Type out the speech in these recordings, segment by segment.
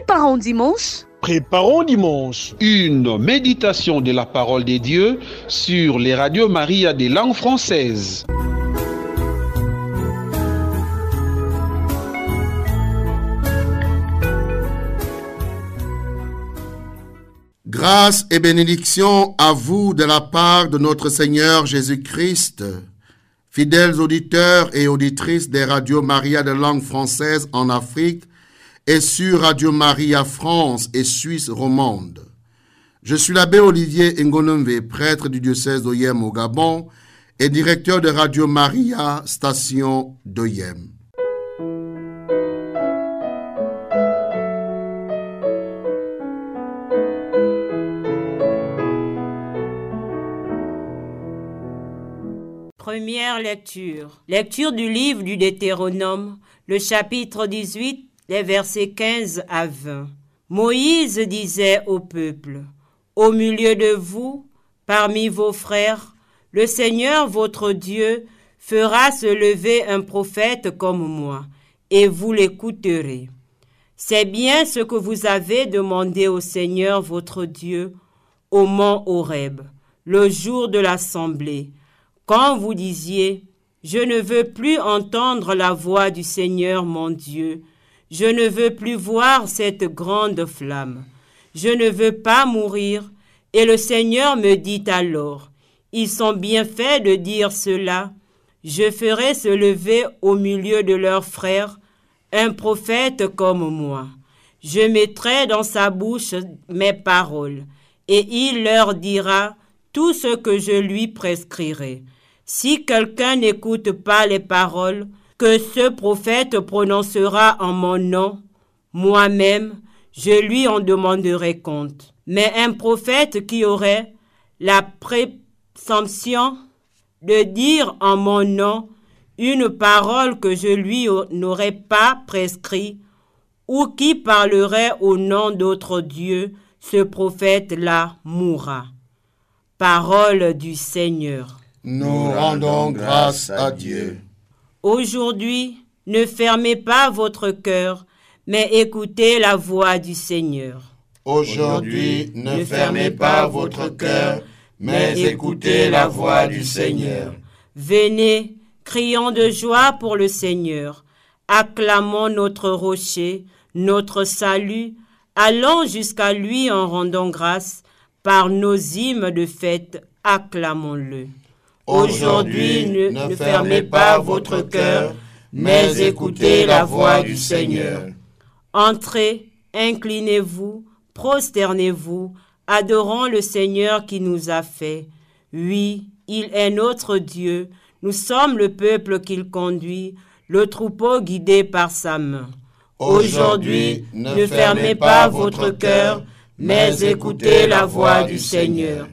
Préparons dimanche. Préparons dimanche. Une méditation de la parole de Dieu sur les radios Maria des langues françaises. Grâce et bénédiction à vous de la part de notre Seigneur Jésus-Christ. Fidèles auditeurs et auditrices des radios Maria de langue française en Afrique et sur Radio Maria France et Suisse romande. Je suis l'abbé Olivier Ngonomve, prêtre du diocèse d'Oyem au Gabon et directeur de Radio Maria, station d'Oyem. Première lecture. Lecture du livre du Deutéronome, le chapitre 18, les versets 15 à 20. Moïse disait au peuple, Au milieu de vous, parmi vos frères, le Seigneur votre Dieu fera se lever un prophète comme moi, et vous l'écouterez. C'est bien ce que vous avez demandé au Seigneur votre Dieu au mont Horeb, le jour de l'assemblée, quand vous disiez, Je ne veux plus entendre la voix du Seigneur mon Dieu, je ne veux plus voir cette grande flamme, je ne veux pas mourir. Et le Seigneur me dit alors, Ils sont bien faits de dire cela, je ferai se lever au milieu de leurs frères un prophète comme moi. Je mettrai dans sa bouche mes paroles, et il leur dira tout ce que je lui prescrirai. Si quelqu'un n'écoute pas les paroles que ce prophète prononcera en mon nom, moi-même, je lui en demanderai compte. Mais un prophète qui aurait la présomption de dire en mon nom une parole que je lui n'aurais pas prescrit, ou qui parlerait au nom d'autre Dieu, ce prophète-là mourra. Parole du Seigneur. Nous rendons grâce à Dieu. Aujourd'hui, ne fermez pas votre cœur, mais écoutez la voix du Seigneur. Aujourd'hui, ne fermez pas votre cœur, mais écoutez la voix du Seigneur. Venez, crions de joie pour le Seigneur. Acclamons notre rocher, notre salut. Allons jusqu'à lui en rendant grâce. Par nos hymnes de fête, acclamons-le. Aujourd'hui, ne, ne fermez pas votre cœur, mais écoutez la voix du Seigneur. Entrez, inclinez-vous, prosternez-vous, adorons le Seigneur qui nous a fait. Oui, il est notre Dieu, nous sommes le peuple qu'il conduit, le troupeau guidé par sa main. Aujourd'hui, ne fermez pas votre cœur, mais écoutez la voix du Seigneur.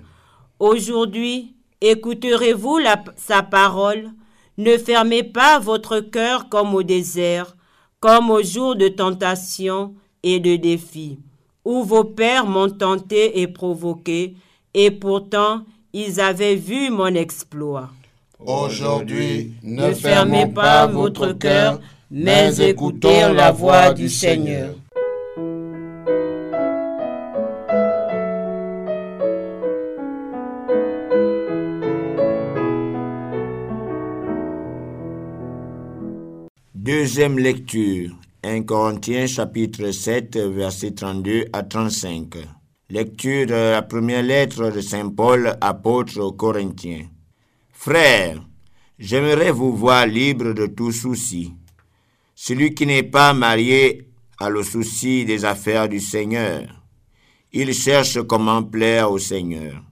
Aujourd'hui, écouterez-vous sa parole? Ne fermez pas votre cœur comme au désert, comme au jour de tentation et de défi, où vos pères m'ont tenté et provoqué, et pourtant ils avaient vu mon exploit. Aujourd'hui, ne fermez pas votre cœur, mais écoutez la voix du Seigneur. Deuxième lecture. 1 Corinthiens chapitre 7 verset 32 à 35. Lecture de la première lettre de Saint Paul, apôtre aux Corinthiens. Frères, j'aimerais vous voir libre de tout souci. Celui qui n'est pas marié a le souci des affaires du Seigneur. Il cherche comment plaire au Seigneur.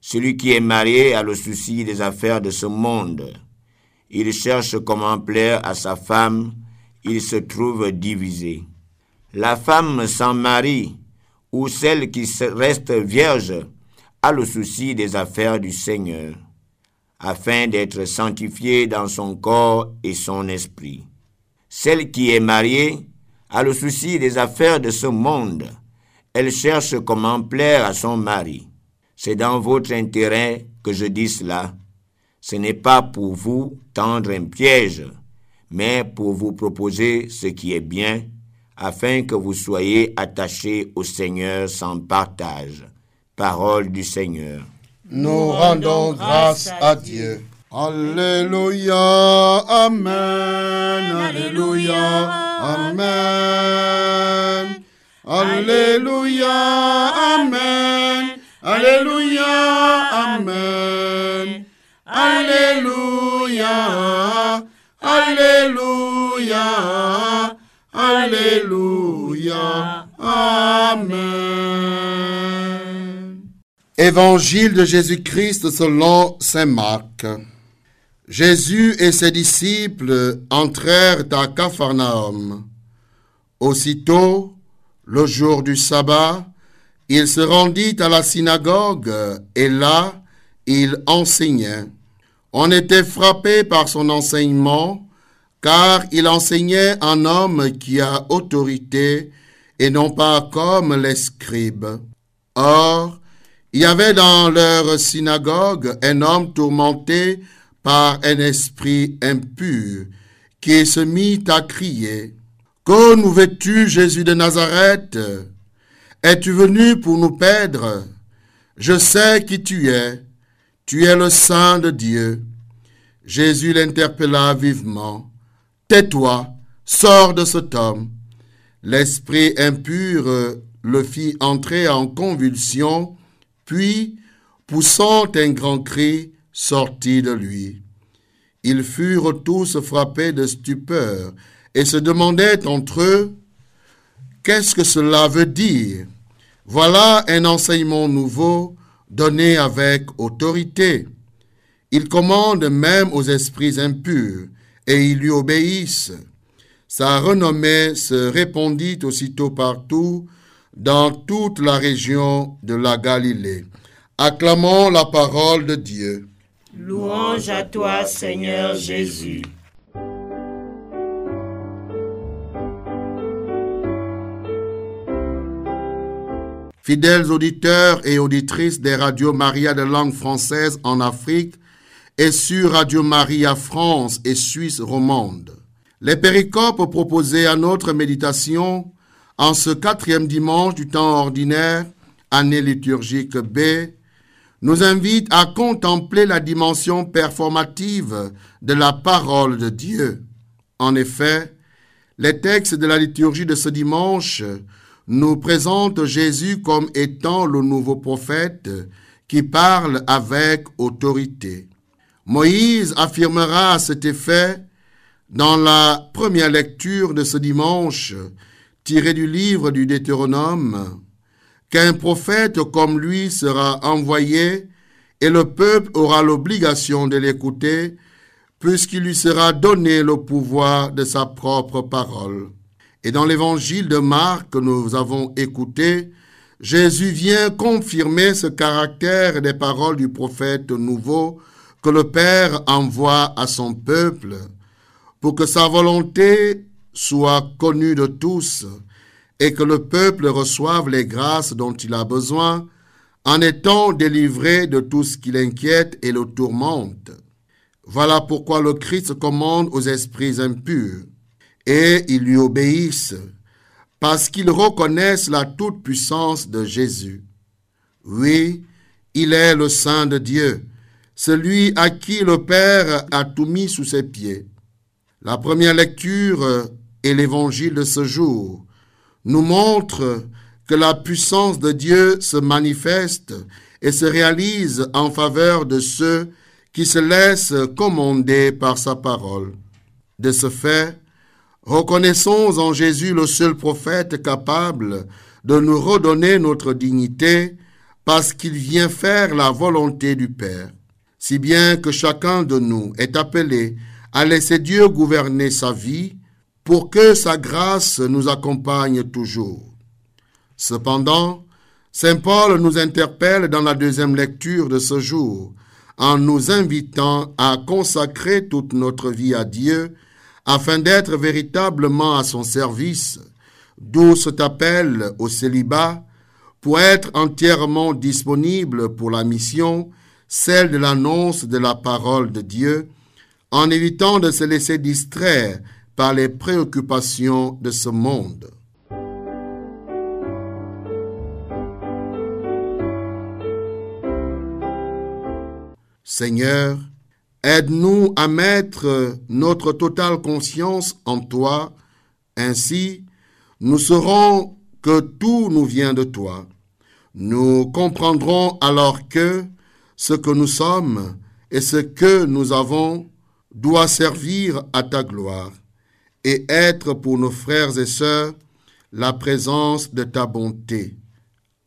Celui qui est marié a le souci des affaires de ce monde. Il cherche comment plaire à sa femme. Il se trouve divisé. La femme sans mari ou celle qui reste vierge a le souci des affaires du Seigneur, afin d'être sanctifiée dans son corps et son esprit. Celle qui est mariée a le souci des affaires de ce monde. Elle cherche comment plaire à son mari. C'est dans votre intérêt que je dis cela. Ce n'est pas pour vous tendre un piège, mais pour vous proposer ce qui est bien, afin que vous soyez attachés au Seigneur sans partage. Parole du Seigneur. Nous rendons grâce à Dieu. Alléluia, Amen, Alléluia, Amen. Alléluia, Amen, Alléluia, Évangile de Jésus-Christ selon Saint Marc. Jésus et ses disciples entrèrent à Capharnaüm. Aussitôt, le jour du sabbat, il se rendit à la synagogue et là, il enseignait. On était frappé par son enseignement, car il enseignait un homme qui a autorité et non pas comme les scribes. Or, il y avait dans leur synagogue un homme tourmenté par un esprit impur, qui se mit à crier, Que nous veux-tu, Jésus de Nazareth? Es-tu venu pour nous perdre? Je sais qui tu es, tu es le Saint de Dieu. Jésus l'interpella vivement, Tais-toi, sors de cet homme. L'esprit impur le fit entrer en convulsion, puis, poussant un grand cri, sortit de lui. Ils furent tous frappés de stupeur et se demandaient entre eux, Qu'est-ce que cela veut dire? Voilà un enseignement nouveau donné avec autorité. Il commande même aux esprits impurs et ils lui obéissent. Sa renommée se répandit aussitôt partout dans toute la région de la Galilée. Acclamons la parole de Dieu. Louange à toi, Seigneur Jésus. Fidèles auditeurs et auditrices des radios Maria de langue française en Afrique et sur Radio Maria France et Suisse romande. Les péricopes proposées à notre méditation en ce quatrième dimanche du temps ordinaire, année liturgique B, nous invitent à contempler la dimension performative de la parole de Dieu. En effet, les textes de la liturgie de ce dimanche nous présentent Jésus comme étant le nouveau prophète qui parle avec autorité. Moïse affirmera à cet effet dans la première lecture de ce dimanche, tiré du livre du Deutéronome, qu'un prophète comme lui sera envoyé et le peuple aura l'obligation de l'écouter puisqu'il lui sera donné le pouvoir de sa propre parole. Et dans l'évangile de Marc que nous avons écouté, Jésus vient confirmer ce caractère des paroles du prophète nouveau que le Père envoie à son peuple pour que sa volonté soit connue de tous et que le peuple reçoive les grâces dont il a besoin en étant délivré de tout ce qui l'inquiète et le tourmente. Voilà pourquoi le Christ commande aux esprits impurs et ils lui obéissent parce qu'ils reconnaissent la toute-puissance de Jésus. Oui, il est le Saint de Dieu, celui à qui le Père a tout mis sous ses pieds. La première lecture et l'évangile de ce jour nous montrent que la puissance de Dieu se manifeste et se réalise en faveur de ceux qui se laissent commander par sa parole. De ce fait, reconnaissons en Jésus le seul prophète capable de nous redonner notre dignité parce qu'il vient faire la volonté du Père, si bien que chacun de nous est appelé à laisser Dieu gouverner sa vie pour que sa grâce nous accompagne toujours. Cependant, Saint Paul nous interpelle dans la deuxième lecture de ce jour en nous invitant à consacrer toute notre vie à Dieu afin d'être véritablement à son service, d'où cet appel au célibat pour être entièrement disponible pour la mission, celle de l'annonce de la parole de Dieu, en évitant de se laisser distraire par les préoccupations de ce monde. Seigneur, aide-nous à mettre notre totale conscience en toi. Ainsi, nous saurons que tout nous vient de toi. Nous comprendrons alors que ce que nous sommes et ce que nous avons doit servir à ta gloire et être pour nos frères et sœurs la présence de ta bonté.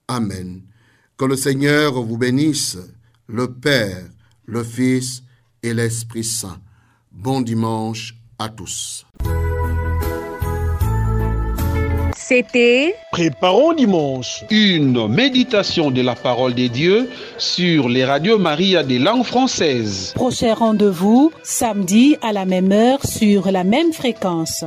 Amen. Que le Seigneur vous bénisse, le Père, le Fils et l'Esprit Saint. Bon dimanche à tous. C'était Préparons dimanche. Une méditation de la parole des dieux sur les radios Maria des langues françaises. prochain rendez-vous samedi à la même heure sur la même fréquence.